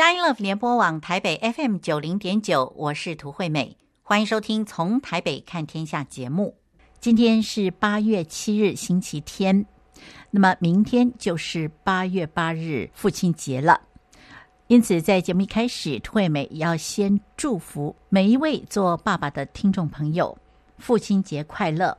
佳音乐联播网台北 FM 九零点九，我是涂惠美，欢迎收听《从台北看天下》节目。今天是八月七日，星期天，那么明天就是八月八日父亲节了。因此，在节目一开始，涂惠美要先祝福每一位做爸爸的听众朋友，父亲节快乐！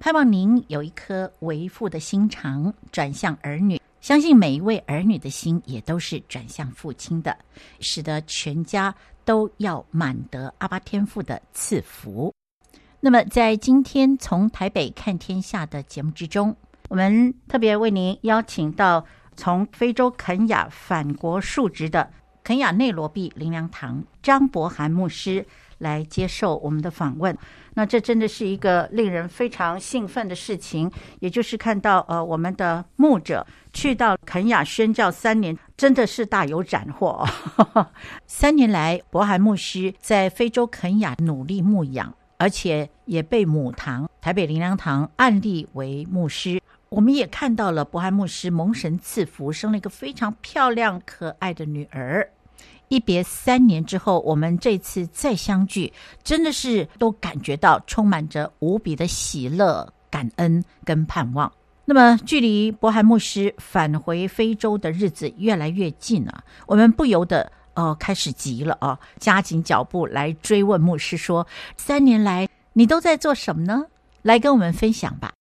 盼望您有一颗为父的心肠，转向儿女。相信每一位儿女的心也都是转向父亲的，使得全家都要满得阿巴天父的赐福。那么，在今天从台北看天下的节目之中，我们特别为您邀请到从非洲肯亚返国述职的肯亚内罗毕灵粮堂张伯涵牧师来接受我们的访问。那这真的是一个令人非常兴奋的事情，也就是看到呃，我们的牧者去到肯亚宣教三年，真的是大有斩获。三年来，柏涵牧师在非洲肯亚努力牧养，而且也被母堂台北灵粮堂案例为牧师。我们也看到了柏涵牧师蒙神赐福，生了一个非常漂亮可爱的女儿。一别三年之后，我们这次再相聚，真的是都感觉到充满着无比的喜乐、感恩跟盼望。那么，距离柏涵牧师返回非洲的日子越来越近了，我们不由得哦、呃、开始急了啊，加紧脚步来追问牧师说：三年来你都在做什么呢？来跟我们分享吧。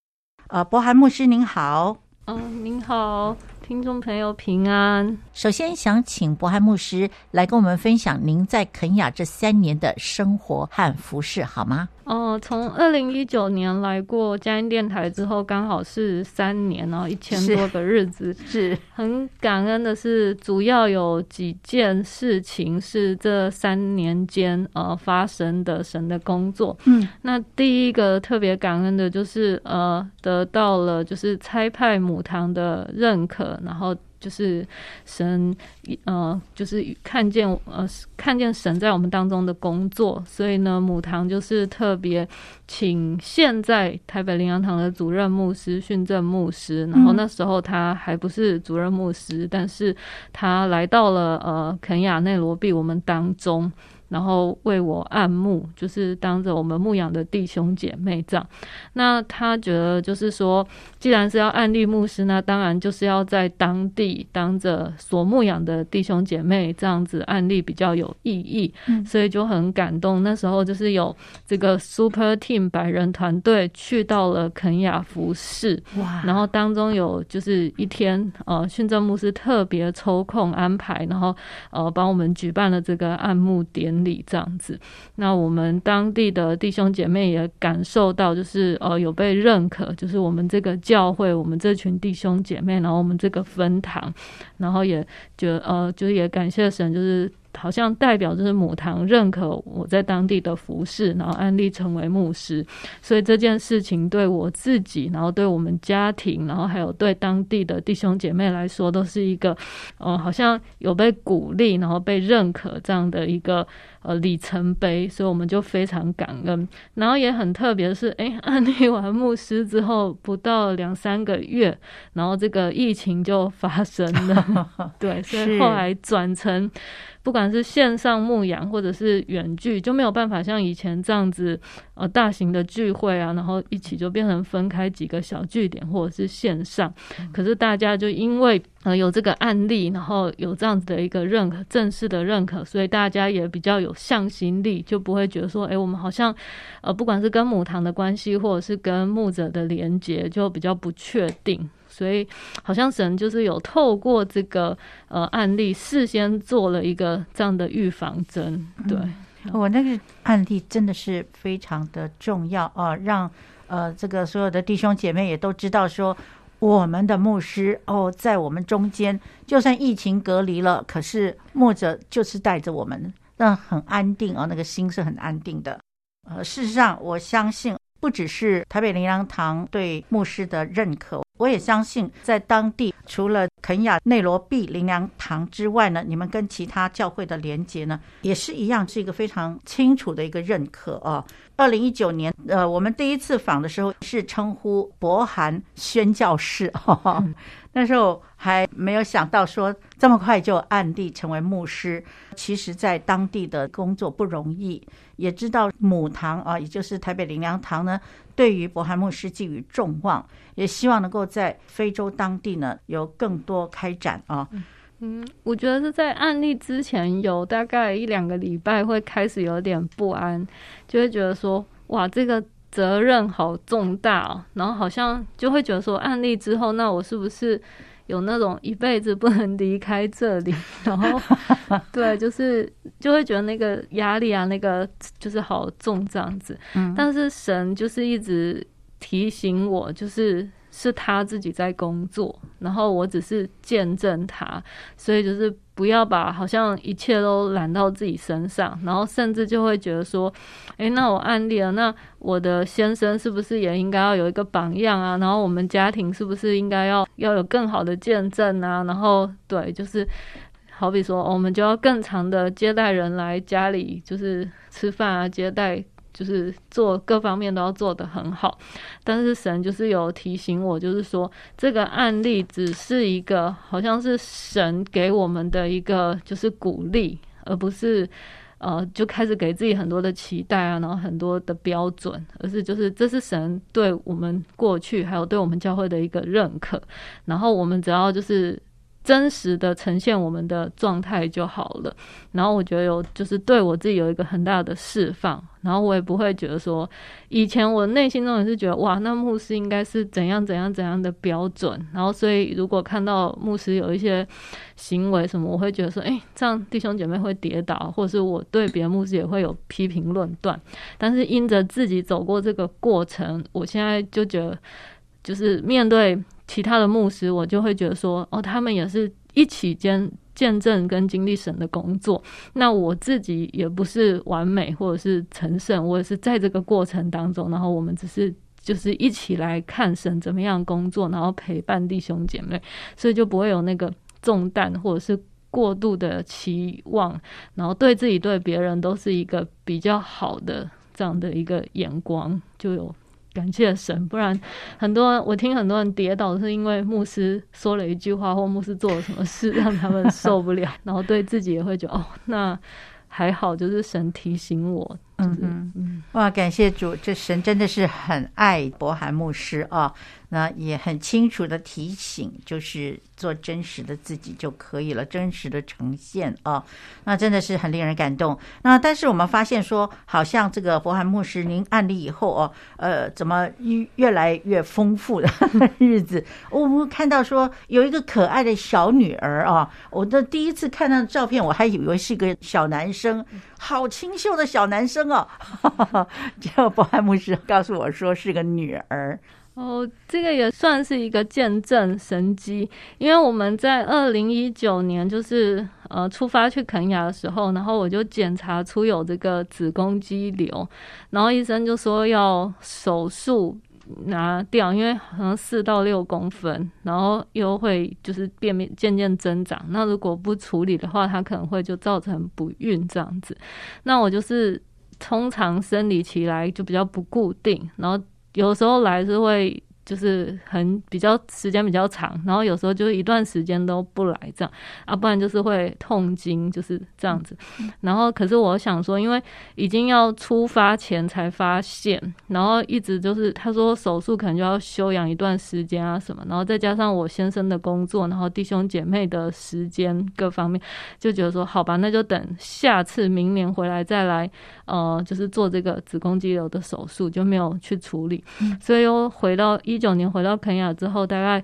呃，柏涵牧师您好，嗯，您好。听众朋友平安。首先想请柏涵牧师来跟我们分享您在肯雅这三年的生活和服饰，好吗？哦、呃，从二零一九年来过嘉音电台之后，刚好是三年，然后一千多个日子，是，是很感恩的是，主要有几件事情是这三年间呃发生的神的工作。嗯，那第一个特别感恩的就是呃得到了就是差派母堂的认可。然后就是神，呃，就是看见呃看见神在我们当中的工作，所以呢，母堂就是特别请现在台北灵羊堂的主任牧师训正牧师，然后那时候他还不是主任牧师，但是他来到了呃肯亚内罗毕我们当中。然后为我按牧，就是当着我们牧养的弟兄姐妹这样。那他觉得就是说，既然是要按立牧师，那当然就是要在当地当着所牧养的弟兄姐妹这样子按例比较有意义。嗯，所以就很感动。那时候就是有这个 Super Team 百人团队去到了肯雅服饰。哇！然后当中有就是一天，呃，训正牧师特别抽空安排，然后呃帮我们举办了这个按牧典理这样子，那我们当地的弟兄姐妹也感受到，就是呃有被认可，就是我们这个教会，我们这群弟兄姐妹，然后我们这个分堂，然后也就呃就是也感谢神，就是。好像代表就是母堂认可我在当地的服饰，然后安利成为牧师，所以这件事情对我自己，然后对我们家庭，然后还有对当地的弟兄姐妹来说，都是一个，呃，好像有被鼓励，然后被认可这样的一个呃里程碑，所以我们就非常感恩。然后也很特别的是，哎，安利完牧师之后不到两三个月，然后这个疫情就发生了，对，所以后来转成。不管是线上牧羊或者是远距，就没有办法像以前这样子，呃，大型的聚会啊，然后一起就变成分开几个小据点或者是线上。可是大家就因为呃有这个案例，然后有这样子的一个认可，正式的认可，所以大家也比较有向心力，就不会觉得说，哎，我们好像呃不管是跟母堂的关系，或者是跟牧者的连接，就比较不确定。所以，好像神就是有透过这个呃案例，事先做了一个这样的预防针。对，嗯、我那个案例真的是非常的重要啊、呃，让呃这个所有的弟兄姐妹也都知道说，我们的牧师哦在我们中间，就算疫情隔离了，可是牧者就是带着我们，那很安定哦，那个心是很安定的。呃，事实上，我相信不只是台北灵粮堂对牧师的认可。我也相信，在当地除了肯亚内罗毕灵粮堂之外呢，你们跟其他教会的连接呢，也是一样，是一个非常清楚的一个认可哦。二零一九年，呃，我们第一次访的时候是称呼柏涵宣教士，哦，那时候还没有想到说这么快就案例成为牧师。其实，在当地的工作不容易，也知道母堂啊，也就是台北灵粮堂呢，对于柏涵牧师寄予重望，也希望能够在非洲当地呢有更多开展啊。嗯，我觉得是在案例之前有大概一两个礼拜会开始有点不安，就会觉得说，哇，这个。责任好重大哦，然后好像就会觉得说，案例之后，那我是不是有那种一辈子不能离开这里？然后，对，就是就会觉得那个压力啊，那个就是好重这样子。嗯，但是神就是一直提醒我，就是。是他自己在工作，然后我只是见证他，所以就是不要把好像一切都揽到自己身上，然后甚至就会觉得说，诶，那我案例了，那我的先生是不是也应该要有一个榜样啊？然后我们家庭是不是应该要要有更好的见证啊？然后对，就是好比说，我们就要更长的接待人来家里，就是吃饭啊，接待。就是做各方面都要做得很好，但是神就是有提醒我，就是说这个案例只是一个，好像是神给我们的一个就是鼓励，而不是呃就开始给自己很多的期待啊，然后很多的标准，而是就是这是神对我们过去还有对我们教会的一个认可，然后我们只要就是。真实的呈现我们的状态就好了，然后我觉得有就是对我自己有一个很大的释放，然后我也不会觉得说，以前我内心中也是觉得哇，那牧师应该是怎样怎样怎样的标准，然后所以如果看到牧师有一些行为什么，我会觉得说，诶，这样弟兄姐妹会跌倒，或者是我对别的牧师也会有批评论断，但是因着自己走过这个过程，我现在就觉得就是面对。其他的牧师，我就会觉得说，哦，他们也是一起见见证跟经历神的工作。那我自己也不是完美或者是成圣，我也是在这个过程当中，然后我们只是就是一起来看神怎么样工作，然后陪伴弟兄姐妹，所以就不会有那个重担或者是过度的期望，然后对自己对别人都是一个比较好的这样的一个眼光，就有。感谢神，不然很多人我听很多人跌倒是因为牧师说了一句话，或牧师做了什么事让他们受不了，然后对自己也会觉得哦，那还好，就是神提醒我，就是、嗯嗯，哇，感谢主，这神真的是很爱伯涵牧师啊。那也很清楚的提醒，就是做真实的自己就可以了，真实的呈现啊，那真的是很令人感动。那但是我们发现说，好像这个柏涵牧师您案例以后哦，呃，怎么越来越丰富的 日子？我们看到说有一个可爱的小女儿啊，我的第一次看到照片，我还以为是个小男生，好清秀的小男生哦，结果柏涵牧师告诉我说是个女儿。哦，这个也算是一个见证神迹，因为我们在二零一九年就是呃出发去肯亚的时候，然后我就检查出有这个子宫肌瘤，然后医生就说要手术拿掉，因为好像四到六公分，然后又会就是变变渐渐增长，那如果不处理的话，它可能会就造成不孕这样子。那我就是通常生理期来就比较不固定，然后。有时候来是会。就是很比较时间比较长，然后有时候就是一段时间都不来这样啊，不然就是会痛经，就是这样子。然后可是我想说，因为已经要出发前才发现，然后一直就是他说手术可能就要休养一段时间啊什么，然后再加上我先生的工作，然后弟兄姐妹的时间各方面，就觉得说好吧，那就等下次明年回来再来，呃，就是做这个子宫肌瘤的手术，就没有去处理，所以又回到一。一九年回到肯亚之后，大概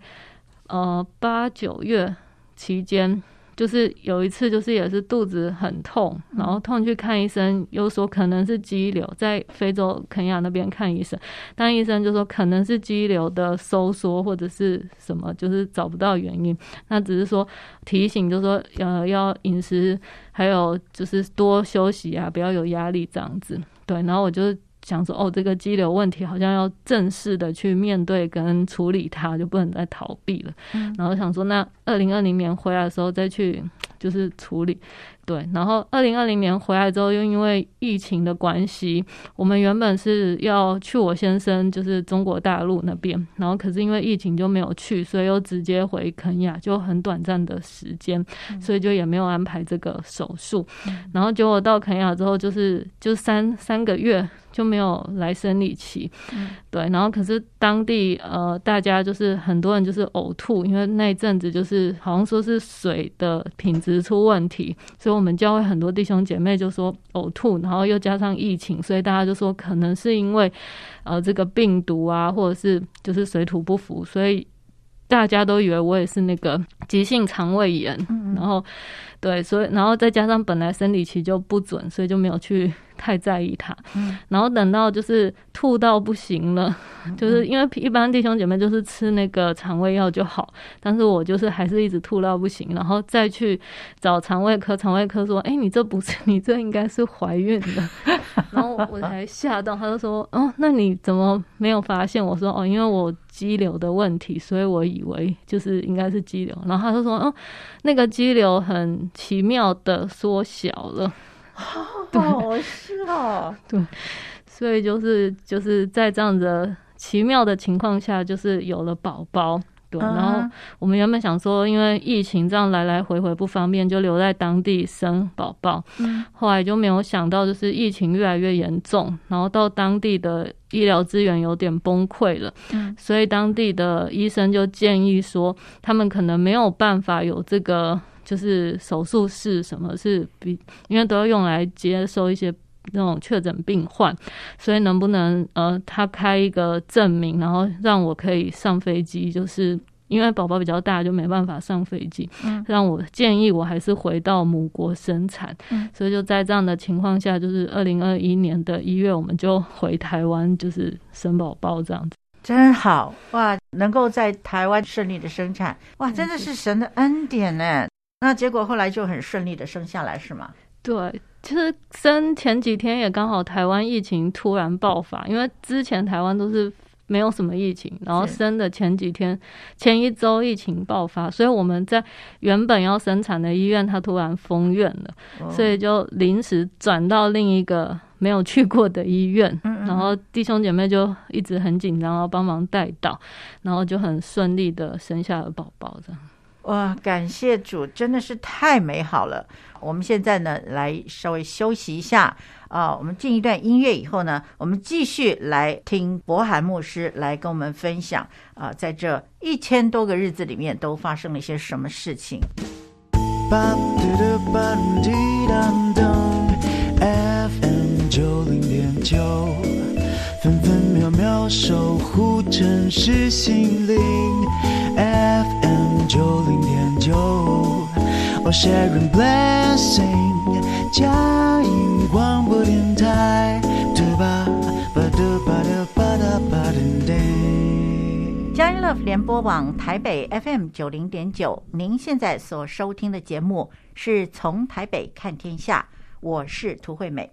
呃八九月期间，就是有一次，就是也是肚子很痛，然后痛去看医生，又说可能是肌瘤，在非洲肯亚那边看医生，但医生就说可能是肌瘤的收缩或者是什么，就是找不到原因。那只是说提醒，就是说呃要饮食，还有就是多休息啊，不要有压力这样子。对，然后我就。想说，哦，这个肌瘤问题好像要正式的去面对跟处理它，就不能再逃避了。嗯、然后想说，那二零二零年回来的时候再去 就是处理。对，然后二零二零年回来之后，又因为疫情的关系，我们原本是要去我先生就是中国大陆那边，然后可是因为疫情就没有去，所以又直接回肯亚，就很短暂的时间，所以就也没有安排这个手术。然后结果到肯亚之后，就是就三三个月。就没有来生理期，嗯、对，然后可是当地呃，大家就是很多人就是呕吐，因为那一阵子就是好像说是水的品质出问题，所以我们教会很多弟兄姐妹就说呕吐，然后又加上疫情，所以大家就说可能是因为呃这个病毒啊，或者是就是水土不服，所以大家都以为我也是那个急性肠胃炎，嗯嗯然后对，所以然后再加上本来生理期就不准，所以就没有去。太在意他，嗯，然后等到就是吐到不行了，嗯、就是因为一般弟兄姐妹就是吃那个肠胃药就好，但是我就是还是一直吐到不行，然后再去找肠胃科，肠胃科说，哎，你这不是，你这应该是怀孕的，然后我才吓到，他就说，哦，那你怎么没有发现？我说，哦，因为我肌瘤的问题，所以我以为就是应该是肌瘤，然后他就说，哦，那个肌瘤很奇妙的缩小了。哦，是哦，对，所以就是就是在这样子奇妙的情况下，就是有了宝宝，对。然后我们原本想说，因为疫情这样来来回回不方便，就留在当地生宝宝。嗯，后来就没有想到，就是疫情越来越严重，然后到当地的医疗资源有点崩溃了。嗯，所以当地的医生就建议说，他们可能没有办法有这个。就是手术室什么是比，因为都要用来接收一些那种确诊病患，所以能不能呃，他开一个证明，然后让我可以上飞机？就是因为宝宝比较大，就没办法上飞机。嗯，让我建议我还是回到母国生产。嗯，所以就在这样的情况下，就是二零二一年的一月，我们就回台湾，就是生宝宝这样子。真好哇！能够在台湾顺利的生产，哇，真的是神的恩典呢。那结果后来就很顺利的生下来是吗？对，其实生前几天也刚好台湾疫情突然爆发，因为之前台湾都是没有什么疫情，然后生的前几天前一周疫情爆发，所以我们在原本要生产的医院，它突然封院了，哦、所以就临时转到另一个没有去过的医院，嗯嗯然后弟兄姐妹就一直很紧张，然后帮忙带到，然后就很顺利的生下了宝宝这样。哇，感谢主，真的是太美好了。我们现在呢，来稍微休息一下啊。我们进一段音乐以后呢，我们继续来听柏罕牧师来跟我们分享啊，在这一千多个日子里面都发生了一些什么事情。分分秒秒守护城市心灵。FM 九零点九，我 Sharing Blessing 佳音广播电台。佳音 Love 联播网台北 FM 九零点九，您现在所收听的节目是从台北看天下，我是涂惠美。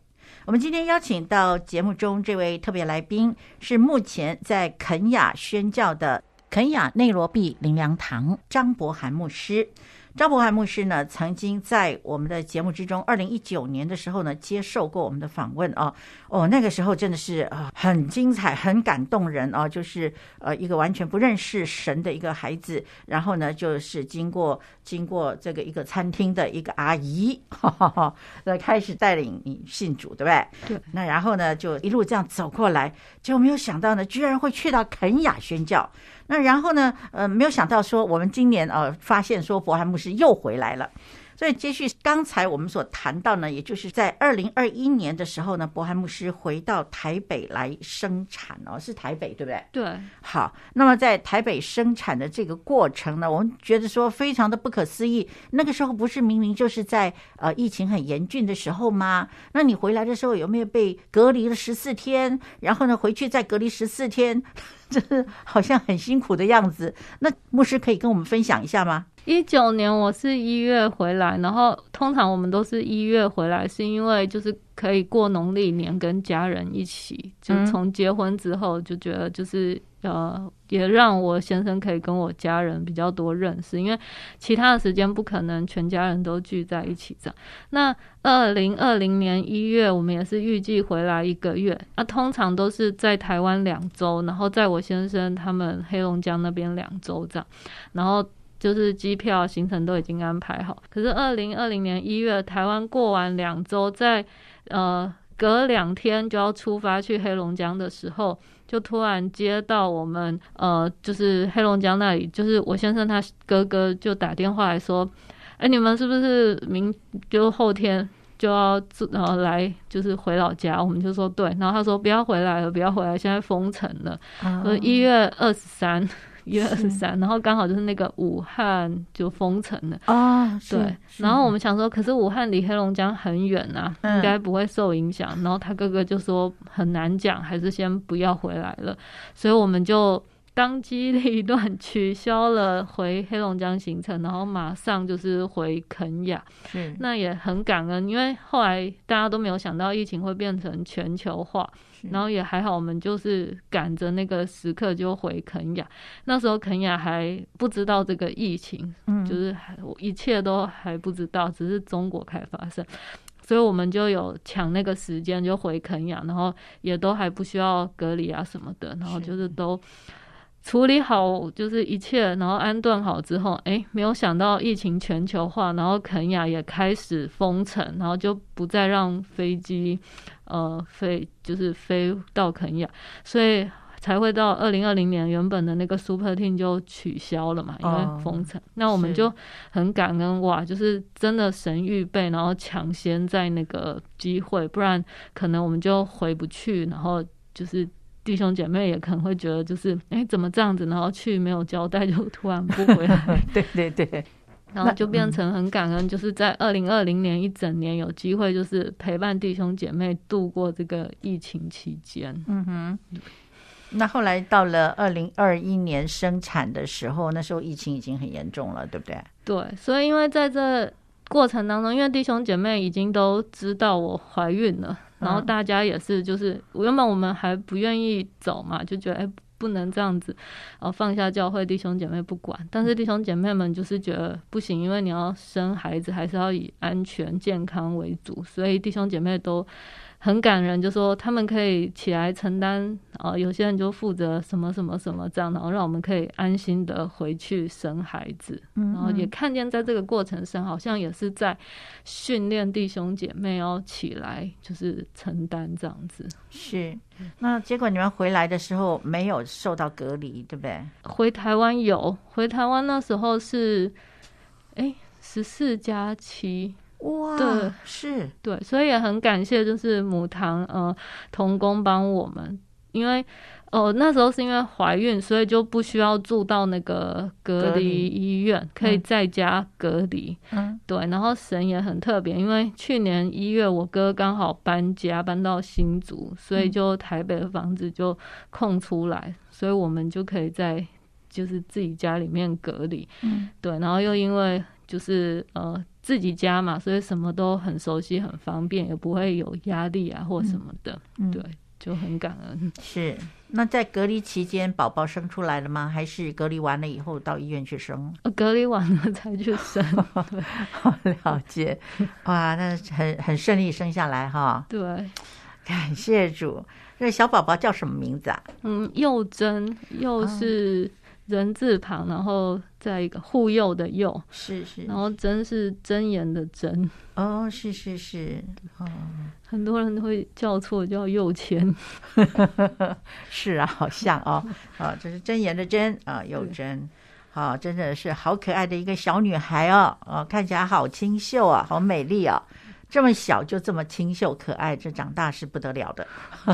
我们今天邀请到节目中这位特别来宾，是目前在肯亚宣教的。肯亚内罗毕灵粮堂张博涵牧师，张柏罕牧师呢，曾经在我们的节目之中，二零一九年的时候呢，接受过我们的访问啊。哦，那个时候真的是啊，很精彩，很感动人啊。就是呃，一个完全不认识神的一个孩子，然后呢，就是经过经过这个一个餐厅的一个阿姨，哈哈哈，来开始带领你信主，对不对？对。那然后呢，就一路这样走过来，结果没有想到呢，居然会去到肯雅宣教。那然后呢？呃，没有想到说我们今年呃发现说柏罕牧师又回来了。所以接续刚才我们所谈到呢，也就是在二零二一年的时候呢，柏罕牧师回到台北来生产哦，是台北对不对？对。好，那么在台北生产的这个过程呢，我们觉得说非常的不可思议。那个时候不是明明就是在呃疫情很严峻的时候吗？那你回来的时候有没有被隔离了十四天？然后呢，回去再隔离十四天，这是好像很辛苦的样子。那牧师可以跟我们分享一下吗？一九年我是一月回来，然后通常我们都是一月回来，是因为就是可以过农历年跟家人一起。就从结婚之后就觉得就是呃，也让我先生可以跟我家人比较多认识，因为其他的时间不可能全家人都聚在一起这样。那二零二零年一月，我们也是预计回来一个月，那通常都是在台湾两周，然后在我先生他们黑龙江那边两周这样，然后。就是机票行程都已经安排好，可是二零二零年一月台湾过完两周，在呃隔两天就要出发去黑龙江的时候，就突然接到我们呃就是黑龙江那里，就是我先生他哥哥就打电话来说，哎，你们是不是明就后天就要然后来就是回老家？我们就说对，然后他说不要回来了，不要回来，现在封城了，呃一月二十三。一月二十三，然后刚好就是那个武汉就封城了啊，对。然后我们想说，可是武汉离黑龙江很远啊，嗯、应该不会受影响。然后他哥哥就说很难讲，还是先不要回来了。所以我们就。当机立断取消了回黑龙江行程，然后马上就是回肯亚。是，那也很感恩，因为后来大家都没有想到疫情会变成全球化，然后也还好，我们就是赶着那个时刻就回肯雅。那时候肯雅还不知道这个疫情，嗯，就是一切都还不知道，只是中国开始发生，所以我们就有抢那个时间就回肯雅，然后也都还不需要隔离啊什么的，然后就是都。处理好就是一切，然后安顿好之后，哎，没有想到疫情全球化，然后肯亚也开始封城，然后就不再让飞机，呃，飞就是飞到肯亚，所以才会到二零二零年原本的那个 Super Team 就取消了嘛，因为封城。哦、那我们就很感恩哇，就是真的神预备，然后抢先在那个机会，不然可能我们就回不去，然后就是。弟兄姐妹也可能会觉得，就是 哎、欸，怎么这样子？然后去没有交代，就突然不回来。对 对对，然后就变成很感恩，就是在二零二零年一整年有机会，就是陪伴弟兄姐妹度过这个疫情期间。嗯哼。那后来到了二零二一年生产的时候，那时候疫情已经很严重了，对不对？对，所以因为在这过程当中，因为弟兄姐妹已经都知道我怀孕了。然后大家也是，就是原本我们还不愿意走嘛，就觉得哎，不能这样子，然后放下教会弟兄姐妹不管。但是弟兄姐妹们就是觉得不行，因为你要生孩子，还是要以安全健康为主，所以弟兄姐妹都。很感人，就说他们可以起来承担啊，有些人就负责什么什么什么这样，然后让我们可以安心的回去生孩子，然后也看见在这个过程上，好像也是在训练弟兄姐妹要起来，就是承担这样子。是，那结果你们回来的时候没有受到隔离，对不对？回台湾有，回台湾那时候是，哎，十四加七。哇，对，是对，所以也很感谢，就是母堂呃童工帮我们，因为哦、呃、那时候是因为怀孕，所以就不需要住到那个隔离医院，可以在家隔离。嗯，对，然后神也很特别，因为去年一月我哥刚好搬家搬到新竹，所以就台北的房子就空出来，所以我们就可以在就是自己家里面隔离。嗯，对，然后又因为就是呃。自己家嘛，所以什么都很熟悉，很方便，也不会有压力啊或什么的。嗯、对，就很感恩。是，那在隔离期间，宝宝生出来了吗？还是隔离完了以后到医院去生？隔离完了才去生。好 了解。哇，那很很顺利生下来哈。对，感谢主。那小宝宝叫什么名字啊？嗯，幼珍，幼是。人字旁，然后再一个护佑的佑，是是，然后真是真言的真，哦，是是是，哦，很多人都会叫错，叫佑谦，是啊，好像哦，啊，这是真言的真啊，佑真，好，真的是好可爱的一个小女孩哦，哦，看起来好清秀啊，好美丽啊，这么小就这么清秀可爱，这长大是不得了的，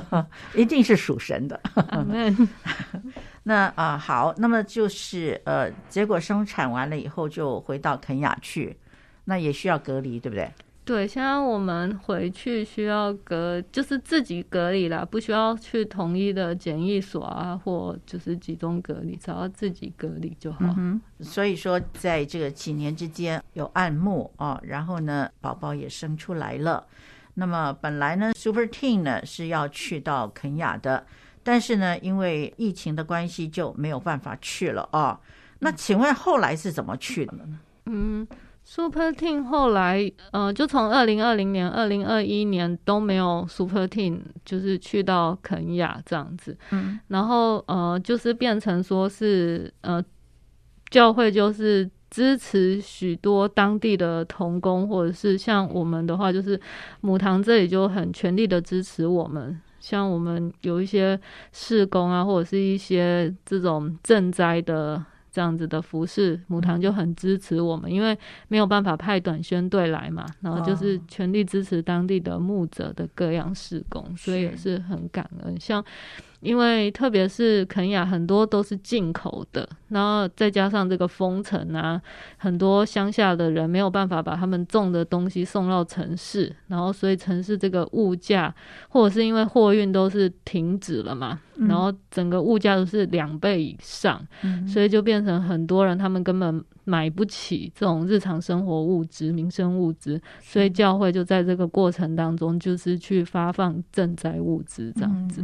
一定是属神的。那啊、呃、好，那么就是呃，结果生产完了以后就回到肯雅去，那也需要隔离，对不对？对，现在我们回去需要隔，就是自己隔离啦，不需要去统一的检疫所啊，或就是集中隔离，只要自己隔离就好。嗯，所以说，在这个几年之间有暗幕啊，然后呢，宝宝也生出来了。那么本来呢，Super Team 呢是要去到肯雅的，但是呢，因为疫情的关系就没有办法去了啊。那请问后来是怎么去的呢？嗯。Super Team 后来，呃，就从二零二零年、二零二一年都没有 Super Team，就是去到肯亚这样子。嗯，然后呃，就是变成说是呃，教会就是支持许多当地的童工，或者是像我们的话，就是母堂这里就很全力的支持我们。像我们有一些事工啊，或者是一些这种赈灾的。这样子的服饰，母堂就很支持我们，因为没有办法派短宣队来嘛，然后就是全力支持当地的牧者的各样事工，所以也是很感恩。像。因为特别是肯亚很多都是进口的，然后再加上这个封城啊，很多乡下的人没有办法把他们种的东西送到城市，然后所以城市这个物价，或者是因为货运都是停止了嘛，然后整个物价都是两倍以上，所以就变成很多人他们根本买不起这种日常生活物资、民生物资，所以教会就在这个过程当中就是去发放赈灾物资这样子，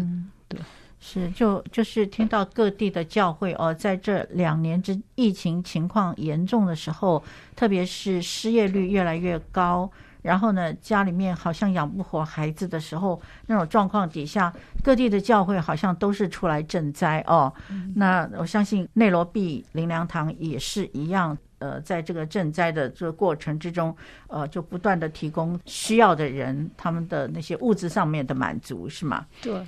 对。是，就就是听到各地的教会哦，在这两年之疫情情况严重的时候，特别是失业率越来越高，然后呢，家里面好像养不活孩子的时候，那种状况底下，各地的教会好像都是出来赈灾哦。嗯、那我相信内罗毕灵粮堂也是一样，呃，在这个赈灾的这个过程之中，呃，就不断的提供需要的人他们的那些物质上面的满足，是吗？对。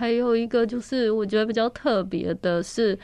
还有一个就是，我觉得比较特别的是，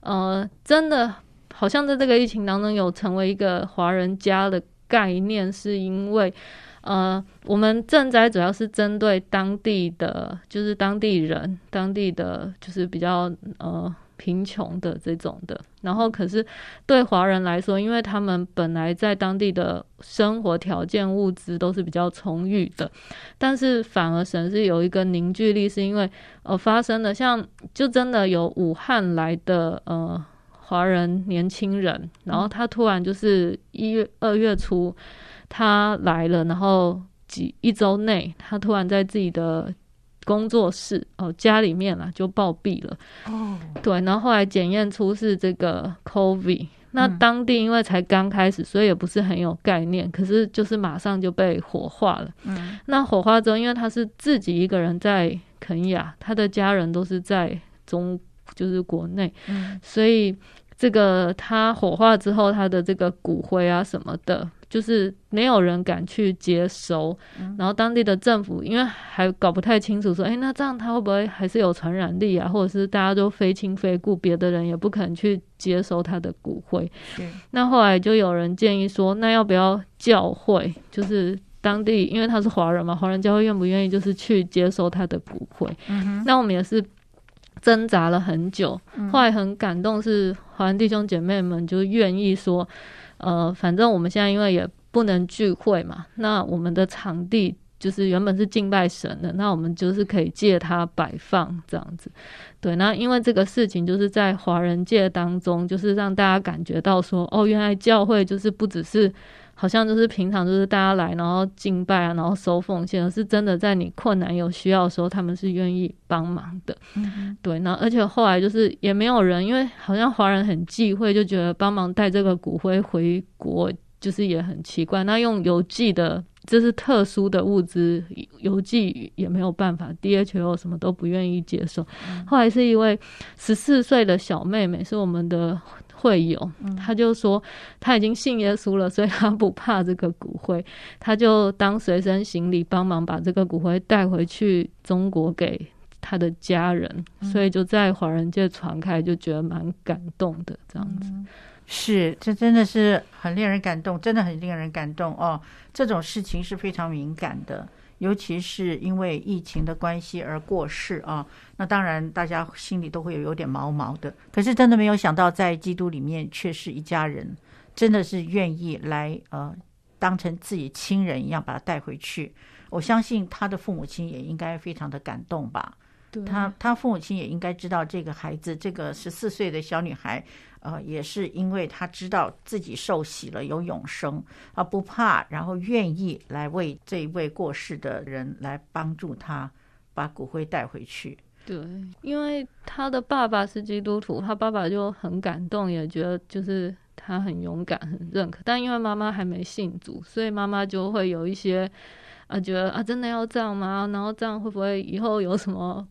呃，真的好像在这个疫情当中有成为一个华人家的概念，是因为，呃，我们赈灾主要是针对当地的，就是当地人，当地的就是比较呃。贫穷的这种的，然后可是对华人来说，因为他们本来在当地的生活条件、物资都是比较充裕的，但是反而神是有一个凝聚力，是因为呃发生的像就真的有武汉来的呃华人年轻人，然后他突然就是一月二月初他来了，然后几一周内他突然在自己的。工作室哦，家里面啊就暴毙了。哦，对，然后后来检验出是这个 COVID，那当地因为才刚开始，所以也不是很有概念，可是就是马上就被火化了。嗯，那火化之后，因为他是自己一个人在肯亚，他的家人都是在中，就是国内，嗯，所以这个他火化之后，他的这个骨灰啊什么的。就是没有人敢去接收，然后当地的政府因为还搞不太清楚，说，哎，那这样他会不会还是有传染力啊？或者是大家都非亲非故，别的人也不肯去接收他的骨灰。那后来就有人建议说，那要不要教会？就是当地因为他是华人嘛，华人教会愿不愿意就是去接收他的骨灰？那我们也是挣扎了很久，后来很感动，是华人弟兄姐妹们就愿意说。呃，反正我们现在因为也不能聚会嘛，那我们的场地就是原本是敬拜神的，那我们就是可以借它摆放这样子。对，那因为这个事情就是在华人界当中，就是让大家感觉到说，哦，原来教会就是不只是。好像就是平常就是大家来，然后敬拜啊，然后收奉献，而是真的在你困难有需要的时候，他们是愿意帮忙的。嗯，对。那而且后来就是也没有人，因为好像华人很忌讳，就觉得帮忙带这个骨灰回国就是也很奇怪。那用邮寄的，这是特殊的物资，邮寄也没有办法，DHL 什么都不愿意接受。后来是一位十四岁的小妹妹，是我们的。会有，他就说他已经信耶稣了，所以他不怕这个骨灰，他就当随身行李，帮忙把这个骨灰带回去中国给他的家人，所以就在华人界传开，就觉得蛮感动的这样子。是，这真的是很令人感动，真的很令人感动哦。这种事情是非常敏感的。尤其是因为疫情的关系而过世啊，那当然大家心里都会有有点毛毛的。可是真的没有想到，在基督里面却是一家人，真的是愿意来呃当成自己亲人一样把他带回去。我相信他的父母亲也应该非常的感动吧。对他他父母亲也应该知道这个孩子，这个十四岁的小女孩，呃，也是因为她知道自己受洗了，有永生，啊，不怕，然后愿意来为这一位过世的人来帮助他把骨灰带回去。对，因为他的爸爸是基督徒，他爸爸就很感动，也觉得就是他很勇敢，很认可。但因为妈妈还没信主，所以妈妈就会有一些啊，觉得啊，真的要这样吗？然后这样会不会以后有什么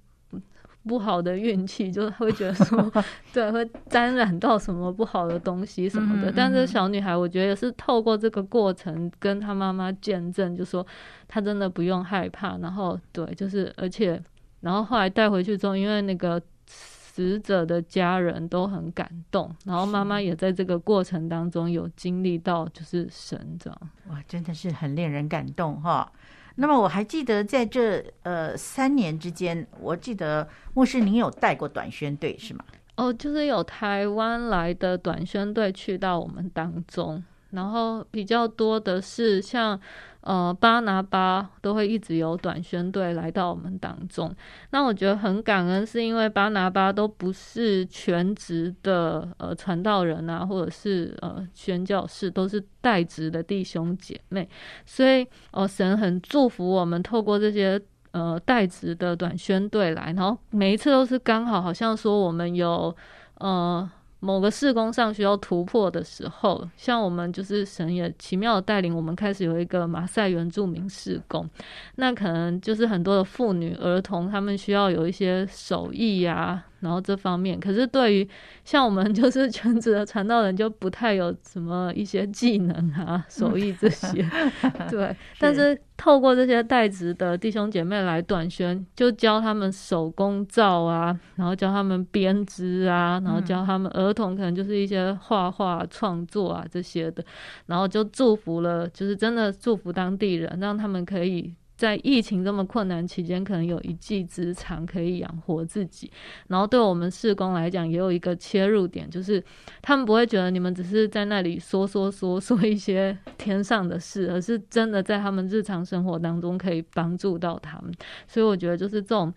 不好的运气？就会觉得说，对，会沾染到什么不好的东西什么的。但是小女孩，我觉得也是透过这个过程跟她妈妈见证，就说她真的不用害怕。然后对，就是而且。然后后来带回去之后，因为那个死者的家人都很感动，然后妈妈也在这个过程当中有经历到，就是神这样。哇，真的是很令人感动哈。那么我还记得在这呃三年之间，我记得莫师您有带过短宣队是吗？哦，就是有台湾来的短宣队去到我们当中，然后比较多的是像。呃，巴拿巴都会一直有短宣队来到我们当中。那我觉得很感恩，是因为巴拿巴都不是全职的呃传道人啊，或者是呃宣教士，都是代职的弟兄姐妹。所以，哦、呃，神很祝福我们，透过这些呃代职的短宣队来，然后每一次都是刚好，好像说我们有呃。某个事工上需要突破的时候，像我们就是神也奇妙的带领我们开始有一个马赛原住民事工，那可能就是很多的妇女儿童他们需要有一些手艺呀、然后这方面，可是对于像我们 就是全职的传道人，就不太有什么一些技能啊、手艺这些。对，但是透过这些代职的弟兄姐妹来短宣，就教他们手工皂啊，然后教他们编织啊，然后教他们儿童可能就是一些画画创作啊这些的，然后就祝福了，就是真的祝福当地人，让他们可以。在疫情这么困难期间，可能有一技之长可以养活自己，然后对我们社工来讲，也有一个切入点，就是他们不会觉得你们只是在那里说说说 说一些天上的事，而是真的在他们日常生活当中可以帮助到他们。所以我觉得就是这种。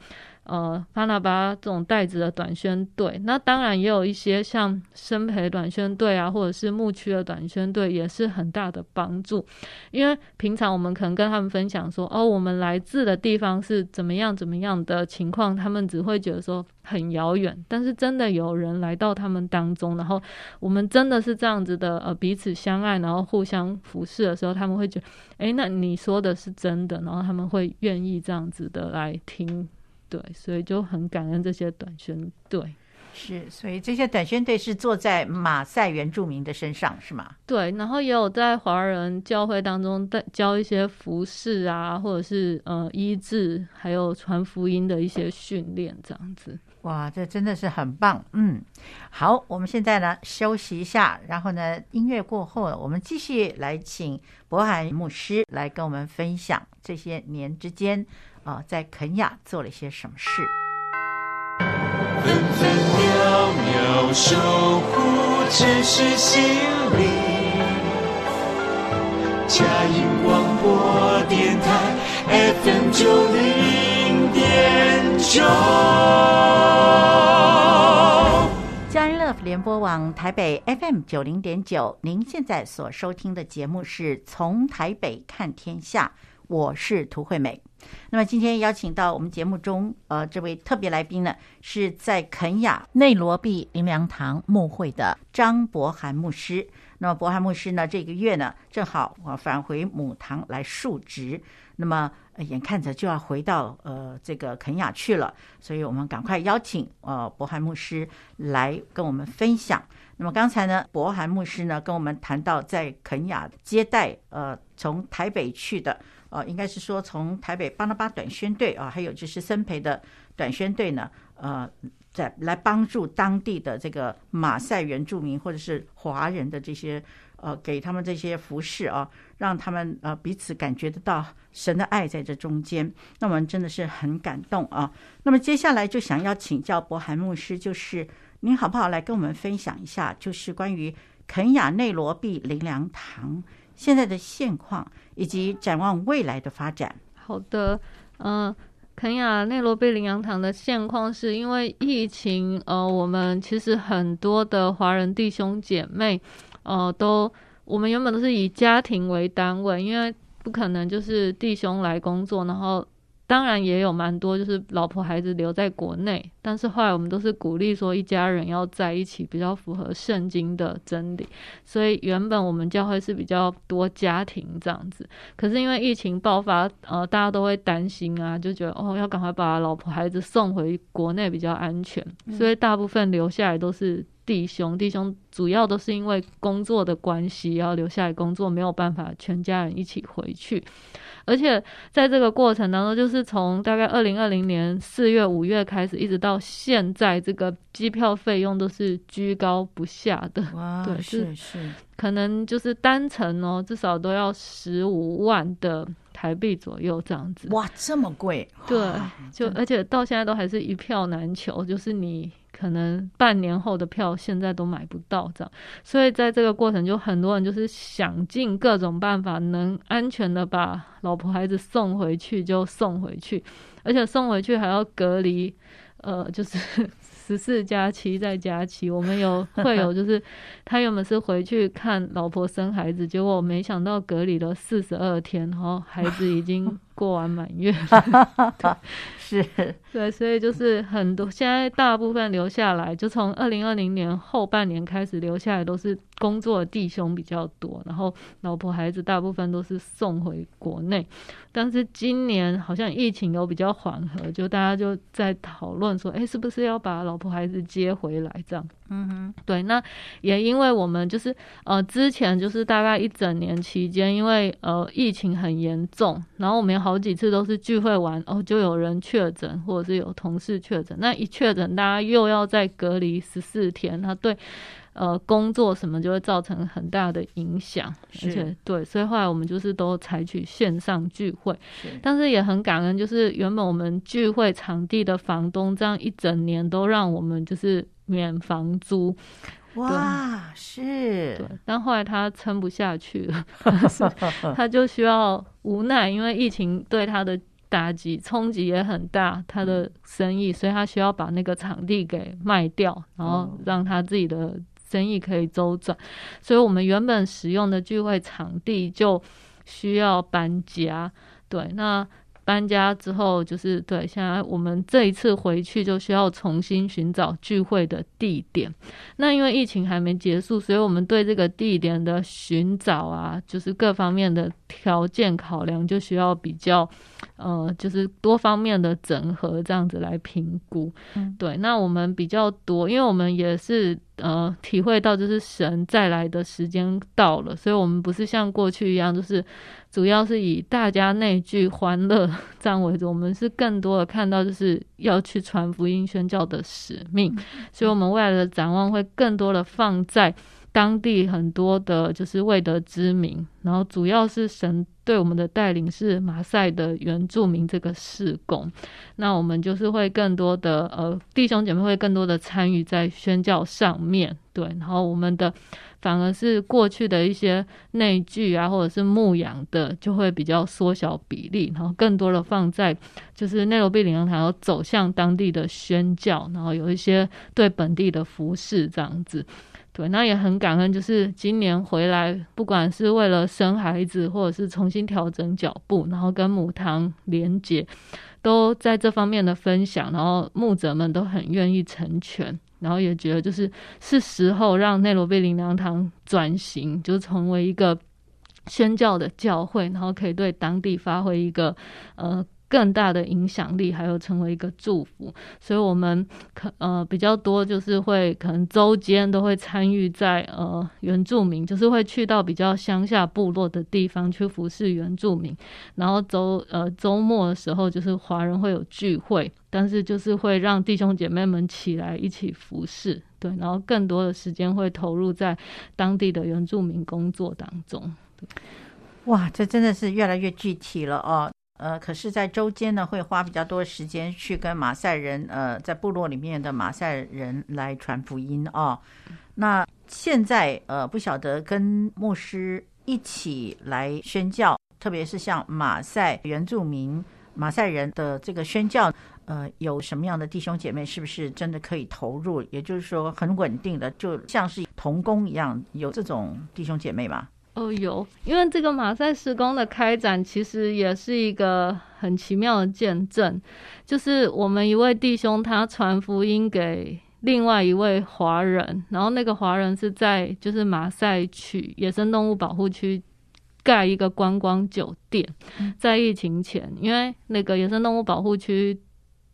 呃，巴拿巴这种带子的短宣队，那当然也有一些像生培短宣队啊，或者是牧区的短宣队，也是很大的帮助。因为平常我们可能跟他们分享说，哦，我们来自的地方是怎么样怎么样的情况，他们只会觉得说很遥远。但是真的有人来到他们当中，然后我们真的是这样子的，呃，彼此相爱，然后互相服侍的时候，他们会觉得，诶，那你说的是真的，然后他们会愿意这样子的来听。对，所以就很感恩这些短宣队。是，所以这些短宣队是坐在马赛原住民的身上，是吗？对，然后也有在华人教会当中带教一些服饰啊，或者是呃医治，还有传福音的一些训练，这样子。哇，这真的是很棒。嗯，好，我们现在呢休息一下，然后呢音乐过后，我们继续来请柏涵牧师来跟我们分享这些年之间。啊、哦，在肯雅做了些什么事？分分秒秒守护城市心灵。嘉音广播电台 FM 九零点九。佳音 Love 联播网台北 FM 九零点九，您现在所收听的节目是从台北看天下，我是涂惠美。那么今天邀请到我们节目中，呃，这位特别来宾呢，是在肯亚内罗毕灵粮堂牧会的张伯涵牧师。那么柏涵牧师呢，这个月呢，正好我返回母堂来述职，那么眼看着就要回到呃这个肯亚去了，所以我们赶快邀请呃柏涵牧师来跟我们分享。那么刚才呢，柏涵牧师呢跟我们谈到在肯亚接待呃从台北去的。呃，应该是说从台北巴拿巴短宣队啊，还有就是森培的短宣队呢，呃，在来帮助当地的这个马赛原住民或者是华人的这些呃，给他们这些服饰啊，让他们呃彼此感觉得到神的爱在这中间。那我们真的是很感动啊。那么接下来就想要请教柏涵牧师，就是您好不好来跟我们分享一下，就是关于肯亚内罗毕灵粮堂。现在的现况以及展望未来的发展。好的，嗯、肯雅内罗贝羚羊堂的现况是因为疫情，呃，我们其实很多的华人弟兄姐妹，呃，都我们原本都是以家庭为单位，因为不可能就是弟兄来工作，然后。当然也有蛮多，就是老婆孩子留在国内，但是后来我们都是鼓励说一家人要在一起，比较符合圣经的真理。所以原本我们教会是比较多家庭这样子，可是因为疫情爆发，呃，大家都会担心啊，就觉得哦，要赶快把老婆孩子送回国内比较安全，所以大部分留下来都是弟兄。弟兄主要都是因为工作的关系要留下来工作，没有办法全家人一起回去。而且在这个过程当中，就是从大概二零二零年四月、五月开始，一直到现在，这个机票费用都是居高不下的。哇，对，是是，可能就是单程哦，至少都要十五万的台币左右这样子。哇，这么贵？对，就而且到现在都还是一票难求，就是你。可能半年后的票现在都买不到，这样，所以在这个过程就很多人就是想尽各种办法，能安全的把老婆孩子送回去就送回去，而且送回去还要隔离，呃，就是十四加七再加七。我们有会有就是他原本是回去看老婆生孩子，结果没想到隔离了四十二天，然后孩子已经。过完满月，了，是，对，所以就是很多现在大部分留下来，就从二零二零年后半年开始留下来，都是工作的弟兄比较多，然后老婆孩子大部分都是送回国内。但是今年好像疫情有比较缓和，就大家就在讨论说，哎，是不是要把老婆孩子接回来这样？嗯哼，对，那也因为我们就是呃之前就是大概一整年期间，因为呃疫情很严重，然后我们有好几次都是聚会完哦，就有人确诊，或者是有同事确诊，那一确诊大家又要再隔离十四天，那对呃工作什么就会造成很大的影响，而且对，所以后来我们就是都采取线上聚会，但是也很感恩，就是原本我们聚会场地的房东这样一整年都让我们就是。免房租，哇，是，对，但后来他撑不下去了，他就需要无奈，因为疫情对他的打击冲击也很大，他的生意，所以他需要把那个场地给卖掉，然后让他自己的生意可以周转，所以我们原本使用的聚会场地就需要搬家，对，那。搬家之后，就是对，现在我们这一次回去就需要重新寻找聚会的地点。那因为疫情还没结束，所以我们对这个地点的寻找啊，就是各方面的条件考量，就需要比较，呃，就是多方面的整合，这样子来评估。嗯，对，那我们比较多，因为我们也是。呃，体会到就是神再来的时间到了，所以我们不是像过去一样，就是主要是以大家内聚欢乐这样为主。我们是更多的看到就是要去传福音宣教的使命，所以我们未来的展望会更多的放在当地很多的就是未得之名，然后主要是神对我们的带领是马赛的原住民这个事工，那我们就是会更多的呃弟兄姐妹会更多的参与在宣教上面，对，然后我们的反而是过去的一些内聚啊或者是牧养的就会比较缩小比例，然后更多的放在就是内罗毕灵粮堂要走向当地的宣教，然后有一些对本地的服事这样子。对，那也很感恩，就是今年回来，不管是为了生孩子，或者是重新调整脚步，然后跟母堂连接，都在这方面的分享，然后牧者们都很愿意成全，然后也觉得就是是时候让内罗毕灵粮堂转型，就成为一个宣教的教会，然后可以对当地发挥一个呃。更大的影响力，还有成为一个祝福，所以我们可呃比较多，就是会可能周间都会参与在呃原住民，就是会去到比较乡下部落的地方去服侍原住民，然后周呃周末的时候就是华人会有聚会，但是就是会让弟兄姐妹们起来一起服侍，对，然后更多的时间会投入在当地的原住民工作当中。哇，这真的是越来越具体了哦。呃，可是，在周间呢，会花比较多时间去跟马赛人，呃，在部落里面的马赛人来传福音哦。那现在，呃，不晓得跟牧师一起来宣教，特别是像马赛原住民马赛人的这个宣教，呃，有什么样的弟兄姐妹是不是真的可以投入？也就是说，很稳定的，就像是同工一样，有这种弟兄姐妹吗？哦，有，因为这个马赛施工的开展，其实也是一个很奇妙的见证，就是我们一位弟兄他传福音给另外一位华人，然后那个华人是在就是马赛区野生动物保护区盖一个观光酒店，在疫情前，因为那个野生动物保护区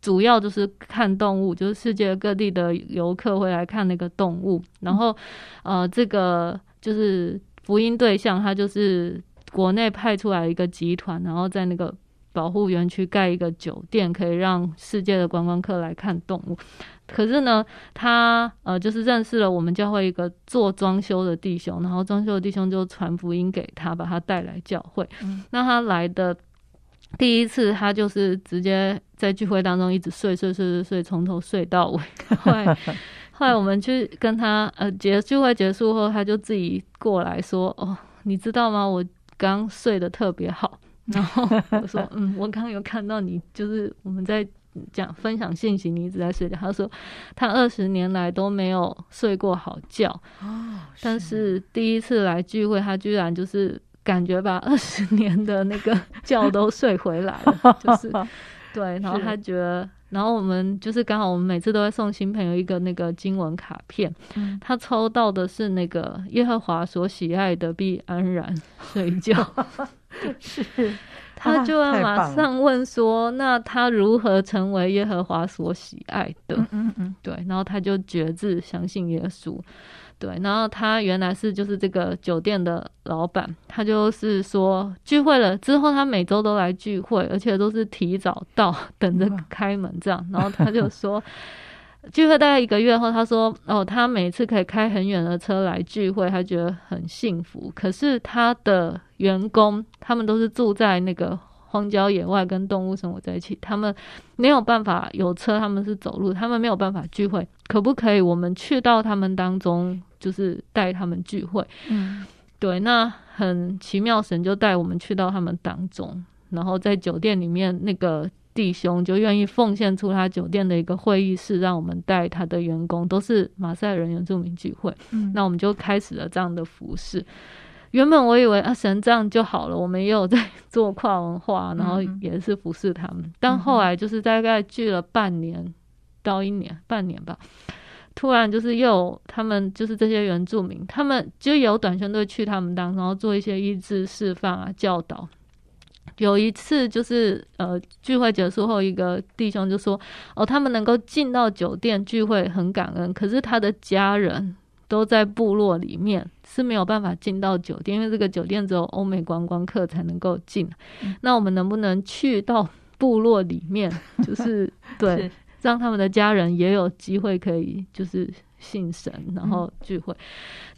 主要就是看动物，就是世界各地的游客会来看那个动物，然后呃，这个就是。福音对象，他就是国内派出来一个集团，然后在那个保护园区盖一个酒店，可以让世界的观光客来看动物。可是呢，他呃就是认识了我们教会一个做装修的弟兄，然后装修的弟兄就传福音给他，把他带来教会。嗯。那他来的第一次，他就是直接在聚会当中一直睡睡睡睡睡，从头睡到尾。后来我们去跟他呃结聚会结束后，他就自己过来说：“哦，你知道吗？我刚睡得特别好。”然后我说：“ 嗯，我刚有看到你，就是我们在讲分享信息，你一直在睡觉。”他说：“他二十年来都没有睡过好觉哦，但是第一次来聚会，他居然就是感觉把 二十年的那个觉都睡回来了，就是 对，然后他觉得。”然后我们就是刚好，我们每次都会送新朋友一个那个经文卡片。嗯，他抽到的是那个耶和华所喜爱的必安然睡觉。是，他就要马上问说：“那他如何成为耶和华所喜爱的？”嗯嗯嗯，对，然后他就决志相信耶稣。对，然后他原来是就是这个酒店的老板，他就是说聚会了之后，他每周都来聚会，而且都是提早到，等着开门这样。然后他就说，聚会大概一个月后，他说哦，他每次可以开很远的车来聚会，他觉得很幸福。可是他的员工，他们都是住在那个荒郊野外，跟动物生活在一起，他们没有办法有车，他们是走路，他们没有办法聚会。可不可以我们去到他们当中？就是带他们聚会，嗯，对，那很奇妙，神就带我们去到他们当中，然后在酒店里面，那个弟兄就愿意奉献出他酒店的一个会议室，让我们带他的员工，都是马赛人原住民聚会，嗯，那我们就开始了这样的服事。原本我以为啊，神这样就好了，我们也有在做跨文化，然后也是服侍他们，嗯，但后来就是大概聚了半年到一年，半年吧。突然就是又有他们就是这些原住民，他们就有短宣队去他们当中，然后做一些医治示范啊教导。有一次就是呃聚会结束后，一个弟兄就说：“哦，他们能够进到酒店聚会很感恩，可是他的家人都在部落里面，是没有办法进到酒店，因为这个酒店只有欧美观光客才能够进。嗯。那我们能不能去到部落里面？就是 对。”让他们的家人也有机会可以就是信神，然后聚会，嗯、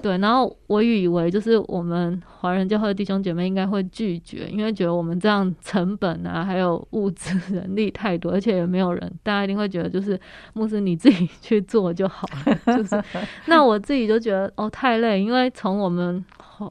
对。然后我以为就是我们华人教会的弟兄姐妹应该会拒绝，因为觉得我们这样成本啊，还有物质 人力太多，而且也没有人，大家一定会觉得就是牧师你自己去做就好了。就是 那我自己就觉得哦太累，因为从我们。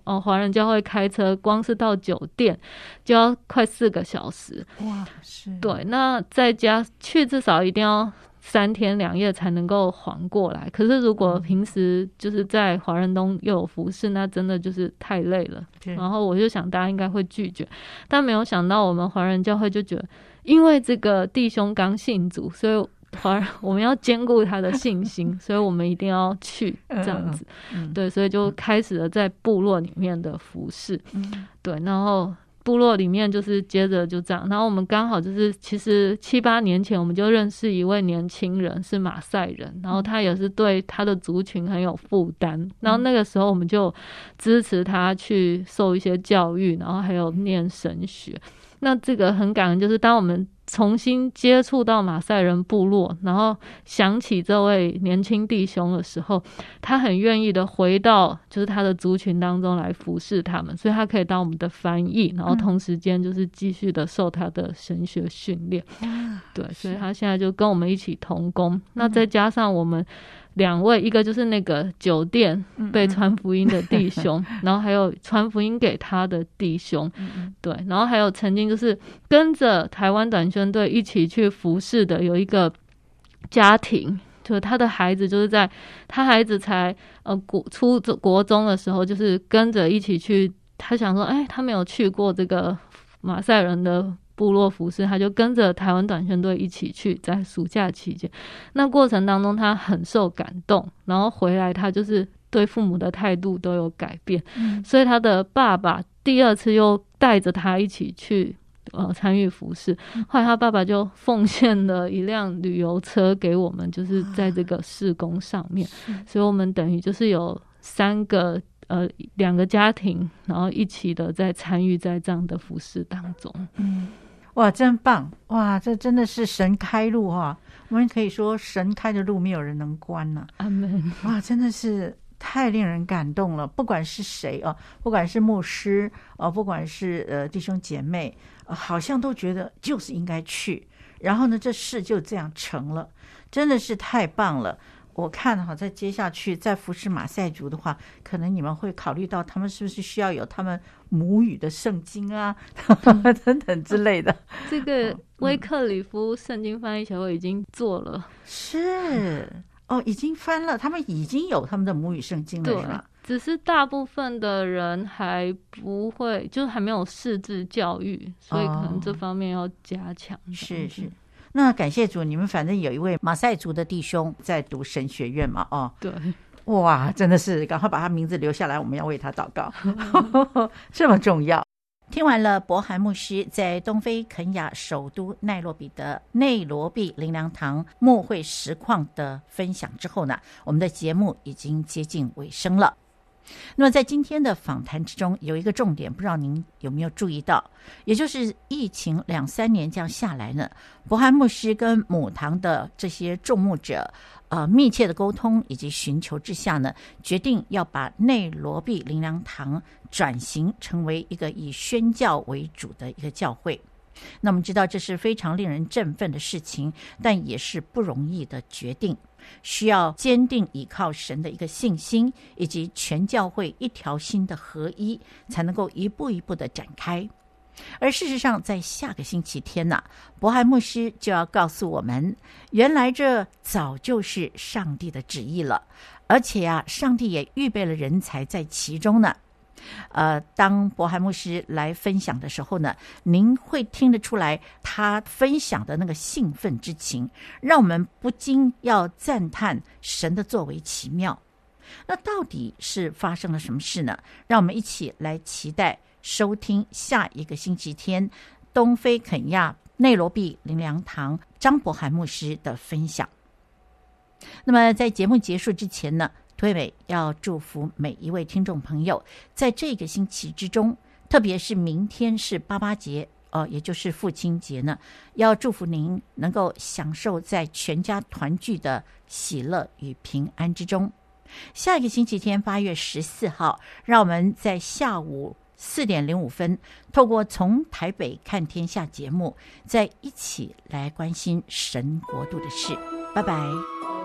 哦，华人教会开车，光是到酒店就要快四个小时。哇，是。对，那在家去至少一定要三天两夜才能够缓过来。可是如果平时就是在华人东又有服侍，那真的就是太累了。然后我就想，大家应该会拒绝，但没有想到我们华人教会就觉得，因为这个弟兄刚信主，所以。华人，我们要兼顾他的信心，所以我们一定要去这样子，对，所以就开始了在部落里面的服事，对，然后部落里面就是接着就这样，然后我们刚好就是其实七八年前我们就认识一位年轻人是马赛人，然后他也是对他的族群很有负担，然后那个时候我们就支持他去受一些教育，然后还有念神学，那这个很感恩，就是当我们。重新接触到马赛人部落，然后想起这位年轻弟兄的时候，他很愿意的回到就是他的族群当中来服侍他们，所以他可以当我们的翻译，然后同时间就是继续的受他的神学训练。对，所以他现在就跟我们一起同工。那再加上我们两位，一个就是那个酒店被传福音的弟兄，嗯 嗯然后还有传福音给他的弟兄，对，然后还有曾经就是跟着台湾短宣队一起去服侍的有一个家庭，就他的孩子就是在他孩子才呃国初国中的时候，就是跟着一起去，他想说，哎，他没有去过这个马赛人的。部落服饰，他就跟着台湾短宣队一起去，在暑假期间，那过程当中他很受感动，然后回来他就是对父母的态度都有改变，嗯、所以他的爸爸第二次又带着他一起去呃参与服饰，后来他爸爸就奉献了一辆旅游车给我们，就是在这个事工上面，啊、所以我们等于就是有三个。呃，两个家庭，然后一起的在参与在这样的服饰当中。嗯，哇，真棒！哇，这真的是神开路哈、啊！我们可以说神开的路，没有人能关呢、啊。阿门。哇，真的是太令人感动了。不管是谁啊，不管是牧师啊，不管是呃弟兄姐妹、呃，好像都觉得就是应该去。然后呢，这事就这样成了，真的是太棒了。我看哈，在接下去在服侍马赛族的话，可能你们会考虑到他们是不是需要有他们母语的圣经啊，等等之类的。这个威克里夫圣经翻译协会已经做了，是哦，已经翻了，他们已经有他们的母语圣经了，是吧？只是大部分的人还不会，就是还没有识字教育，所以可能这方面要加强。是是。那感谢主，你们反正有一位马赛族的弟兄在读神学院嘛，哦，对，哇，真的是赶快把他名字留下来，我们要为他祷告，这么重要。听完了柏涵牧师在东非肯亚首都奈洛比的内罗毕灵粮堂牧会实况的分享之后呢，我们的节目已经接近尾声了。那么在今天的访谈之中，有一个重点，不知道您有没有注意到，也就是疫情两三年这样下来呢，柏涵牧师跟母堂的这些众牧者，呃，密切的沟通以及寻求之下呢，决定要把内罗毕灵粮堂转型成为一个以宣教为主的一个教会。那我们知道这是非常令人振奋的事情，但也是不容易的决定。需要坚定依靠神的一个信心，以及全教会一条心的合一，才能够一步一步的展开。而事实上，在下个星期天呢，柏海牧师就要告诉我们，原来这早就是上帝的旨意了，而且啊，上帝也预备了人才在其中呢。呃，当柏海牧师来分享的时候呢，您会听得出来他分享的那个兴奋之情，让我们不禁要赞叹神的作为奇妙。那到底是发生了什么事呢？让我们一起来期待收听下一个星期天东非肯亚内罗毕灵粮堂张柏海牧师的分享。那么在节目结束之前呢，推伟要祝福每一位听众朋友，在这个星期之中，特别是明天是八八节，哦，也就是父亲节呢，要祝福您能够享受在全家团聚的喜乐与平安之中。下一个星期天，八月十四号，让我们在下午四点零五分，透过从台北看天下节目，再一起来关心神国度的事。拜拜。